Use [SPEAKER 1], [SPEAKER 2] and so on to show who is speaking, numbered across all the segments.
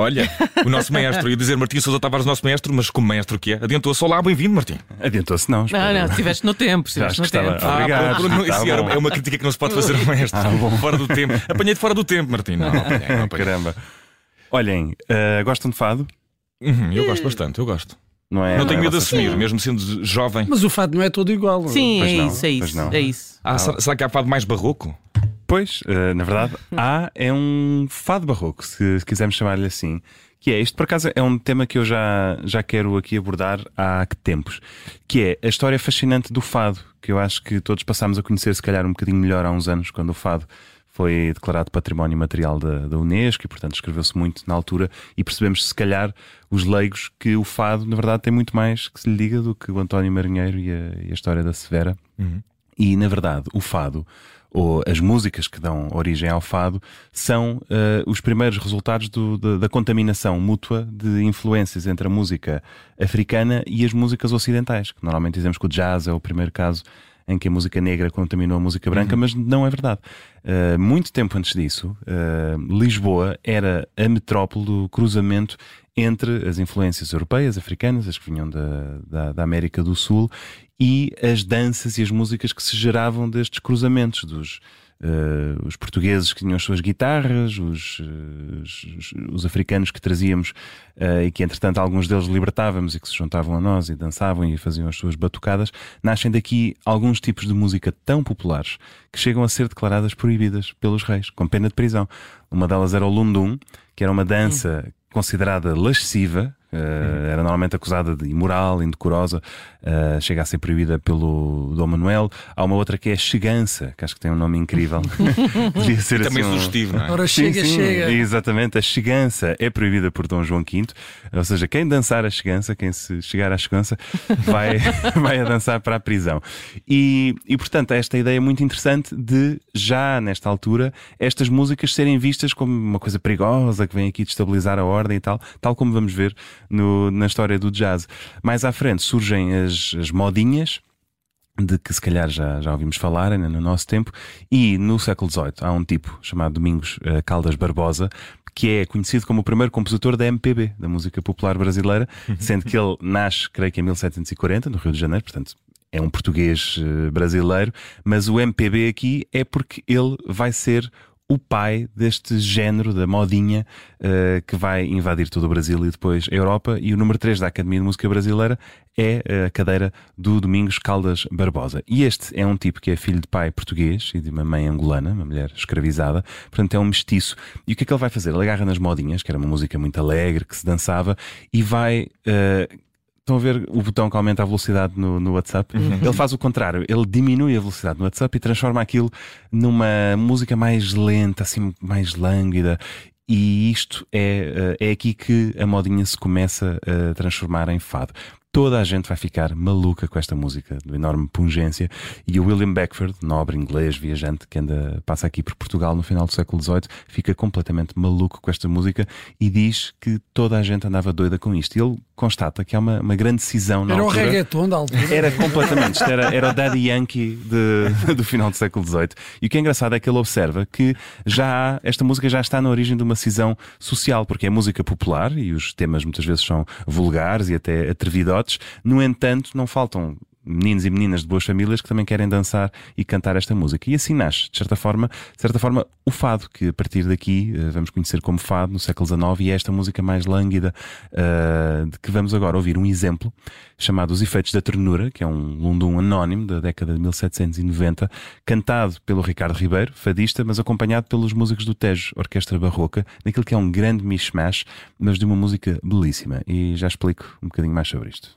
[SPEAKER 1] Olha, o nosso maestro, ia dizer Martim Sousa Tavares, nosso maestro, mas como maestro que é, adiantou-se. Olá, bem-vindo, Martim.
[SPEAKER 2] Adiantou-se, não.
[SPEAKER 3] Não,
[SPEAKER 2] espero.
[SPEAKER 3] não, estiveste no tempo. Estiveste no
[SPEAKER 2] estava-
[SPEAKER 3] tempo.
[SPEAKER 2] Obrigado.
[SPEAKER 1] Ah, não,
[SPEAKER 2] Tá
[SPEAKER 1] é uma crítica que não se pode fazer ao maestro.
[SPEAKER 2] Ah, bom.
[SPEAKER 1] Fora do tempo. Apanhei-te fora do tempo, Martim. Não, não apanhei, não apanhei.
[SPEAKER 2] Caramba. Olhem, eh, gostam de fado?
[SPEAKER 1] Uhum, eu gosto bastante, eu gosto.
[SPEAKER 2] Não é?
[SPEAKER 1] não tenho
[SPEAKER 2] é
[SPEAKER 1] medo de assumir, mesmo sendo jovem.
[SPEAKER 4] Mas o fado não é todo igual. não?
[SPEAKER 3] Sim,
[SPEAKER 2] Pois
[SPEAKER 3] é
[SPEAKER 2] não,
[SPEAKER 3] isso, é isso.
[SPEAKER 2] não.
[SPEAKER 3] É isso.
[SPEAKER 1] Ah, será, será que há fado mais barroco?
[SPEAKER 2] Pois, eh, na verdade, há é um fado barroco, se, se quisermos chamar-lhe assim. Que é, isto por acaso é um tema que eu já, já quero aqui abordar há que tempos, que é a história fascinante do fado, que eu acho que todos passámos a conhecer se calhar um bocadinho melhor há uns anos, quando o fado foi declarado Património Material da, da Unesco e, portanto, escreveu-se muito na altura e percebemos, se calhar, os leigos, que o fado, na verdade, tem muito mais que se lhe diga do que o António Marinheiro e a, e a história da Severa. E, na verdade, o fado, ou as músicas que dão origem ao fado, são eh, os primeiros resultados do- da, da contaminação mútua de influências entre a música africana e as músicas ocidentais. Que normalmente dizemos que o jazz é o primeiro caso em que a música negra contaminou a música branca, mas não é verdade. Uh, muito tempo antes disso, uh, Lisboa era a metrópole do cruzamento entre as influências europeias, africanas, as que vinham da, da, da América do Sul, e as danças e as músicas que se geravam destes cruzamentos dos. Uh, os portugueses que tinham as suas guitarras, os, uh, os, os- os africanos que trazíamos uh, e que, entretanto, alguns deles libertávamos e que se juntavam a nós e dançavam e faziam as suas batucadas, nascem daqui alguns tipos de música tão populares que chegam a ser declaradas proibidas pelos reis, com pena de prisão. Uma delas era o Lundum, que era uma dança considerada lasciva, eh, era normalmente acusada de imoral, indecorosa, eh, chega a ser proibida pelo Dom Manuel. Há uma outra que é a Chegança, que acho que tem um nome incrível. Devia ser
[SPEAKER 1] Também
[SPEAKER 2] assim um-
[SPEAKER 1] sugestivo, não é?
[SPEAKER 4] Ora, chega,
[SPEAKER 2] sim, sim,
[SPEAKER 4] chega.
[SPEAKER 2] Exatamente, a chegança é proibida por Dom João V, ou seja, quem dançar a chegança, quem se chegar à chegança, vai, vai a dançar para a prisão. E, e portanto, esta ideia é muito interessante de, já nesta altura, estas músicas serem vistas como uma coisa perigosa que vem aqui destabilizar a ordem e tal, tal como vamos ver no- na história do jazz. Mais à frente surgem as, as modinhas de que se calhar já, já ouvimos falar ainda no nosso tempo, e no século XVIII há um tipo chamado Domingos eh, Caldas Barbosa, que é conhecido como o primeiro compositor da MPB, da música popular brasileira, sendo que ele nasce, creio que em 1740, no Rio de Janeiro, portanto. É um português eh, brasileiro, mas o MPB aqui é porque ele vai ser o pai deste género da modinha eh, que vai invadir todo o Brasil e depois a Europa. E o número 3 da Academia de Música Brasileira é eh, a cadeira do Domingos Caldas Barbosa. E este é um tipo que é filho de pai português e de uma mãe angolana, uma mulher escravizada, portanto é um mestiço. E o que é que ele vai fazer? Ele agarra nas modinhas, que era uma música muito alegre, que se dançava, e vai. eh, Estão a ver o botão que aumenta a velocidade no, no WhatsApp? Ele faz o contrário, ele diminui a velocidade no WhatsApp e transforma aquilo numa música mais lenta, assim, mais lânguida. E isto é, eh, é aqui que a modinha se começa a transformar em fado. Toda a gente vai ficar maluca com esta música de enorme pungência. E o William Beckford, nobre inglês, viajante, que anda, passa aqui por Portugal no final do século XVIII, fica completamente maluco com esta música e diz que toda a gente andava doida com isto. E ele constata que há uma, uma grande cisão na
[SPEAKER 4] Era o
[SPEAKER 2] altura.
[SPEAKER 4] reggaeton da altura.
[SPEAKER 2] Era completamente, isto era, era o Daddy Yankee de- do final do século XVIII. E o que é engraçado é que ele observa que já há, esta música já está na origem de uma cisão social, porque é música popular e os temas muitas vezes são vulgares e até No entanto, não faltam meninos e meninas de boas famílias que também querem dançar e cantar esta música. E assim nasce, de certa forma, de certa forma, o fado, que a partir daqui eh, vamos conhecer como fado no século XIX, e é esta música mais lânguida eh, de que vamos agora ouvir um exemplo chamado Os Efeitos da Ternura, que é um lundum anónimo da década de 1790, cantado pelo Ricardo Ribeiro, fadista, mas acompanhado pelos músicos do Tejo, Orquestra Barroca, naquilo que é um grande mishmash, mas de uma música belíssima. E já explico um bocadinho mais sobre isto.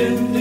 [SPEAKER 3] in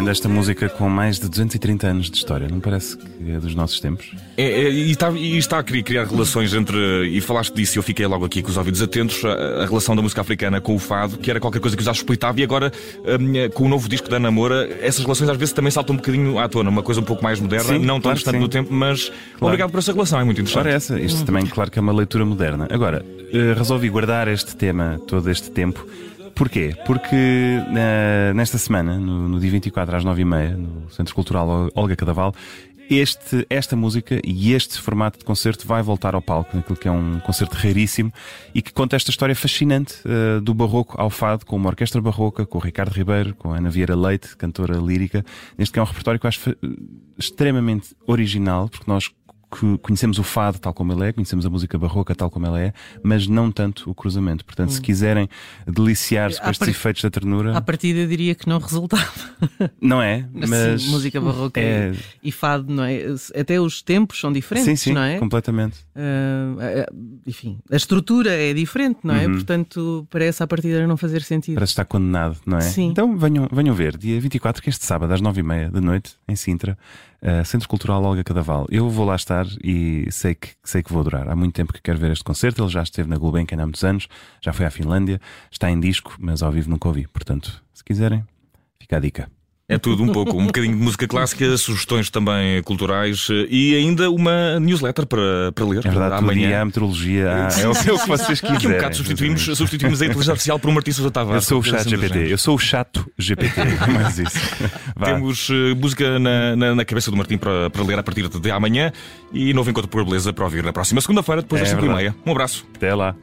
[SPEAKER 2] dizem desta música com mais de 230 anos de história? Não parece que é dos nossos tempos?
[SPEAKER 1] É, é, e, está, e, está, a querer criar relações entre. E falaste disso e eu fiquei logo aqui com os ouvidos atentos. A, a, relação da música africana com o fado, que era qualquer coisa que os explitava, e agora um, com o novo disco da Ana Moura, essas relações às vezes também saltam um bocadinho à tona, uma coisa um pouco mais moderna,
[SPEAKER 2] sim,
[SPEAKER 1] não
[SPEAKER 2] tão
[SPEAKER 1] distante no tempo, mas claro. obrigado por essa relação, é muito interessante.
[SPEAKER 2] Ora, essa, isto também, claro que é uma leitura moderna. Agora, uh, resolvi guardar este tema todo este tempo Porquê? Porque uh, nesta semana, no, no, dia 24 às 9h30, no Centro Cultural Olga Cadaval, este, esta música e este formato de concerto vai voltar ao palco, naquilo que é um concerto raríssimo e que conta esta história fascinante uh, do barroco ao fado, com uma orquestra barroca, com o Ricardo Ribeiro, com a Ana Vieira Leite, cantora lírica. Neste que é um repertório que eu acho extremamente original, porque nós que conhecemos o fado tal como ele é, conhecemos a música barroca tal como ela é, mas não tanto o cruzamento. Portanto, hum. se quiserem deliciar-se com estes part... efeitos da ternura.
[SPEAKER 5] À partida diria que não resultava.
[SPEAKER 2] Não é?
[SPEAKER 5] Mas. Sim, música barroca é... e fado, não é? Até os tempos são diferentes,
[SPEAKER 2] sim, sim,
[SPEAKER 5] não é?
[SPEAKER 2] Completamente.
[SPEAKER 5] Uh, enfim, a estrutura é diferente, não é? Uhum. Portanto, parece à partida não fazer sentido.
[SPEAKER 2] Parece estar condenado, não é?
[SPEAKER 5] Sim.
[SPEAKER 2] Então venham, venham ver, dia 24, que este sábado, às 9h30 da noite, em Sintra, uh, Centro Cultural Olga Cadaval. Eu vou lá estar e sei que, sei que vou adorar. Há muito tempo que quero ver este concerto. Ele já esteve na Gulbenkian há muitos anos, já foi à Finlândia, está em disco, mas ao vivo nunca ouvi. Portanto, se quiserem, fica a dica.
[SPEAKER 1] É tudo um pouco, um bocadinho de música clássica, sugestões também culturais eh, e ainda uma newsletter para, para ler.
[SPEAKER 2] É verdade, amanhã a meteorologia é, o, é o que vocês quiserem. Aqui um
[SPEAKER 1] bocado substituímos, substituímos a inteligência artificial por um Martim Sousa Tavares.
[SPEAKER 2] Eu sou o chat GPT, eu sou o chato GPT, mais isso.
[SPEAKER 1] Temos uh, música na, na, na, cabeça do Martim para, para ler a partir de amanhã e novo encontro por beleza para ouvir na próxima segunda-feira, depois é das 5 e meia. Um abraço.
[SPEAKER 2] Até lá.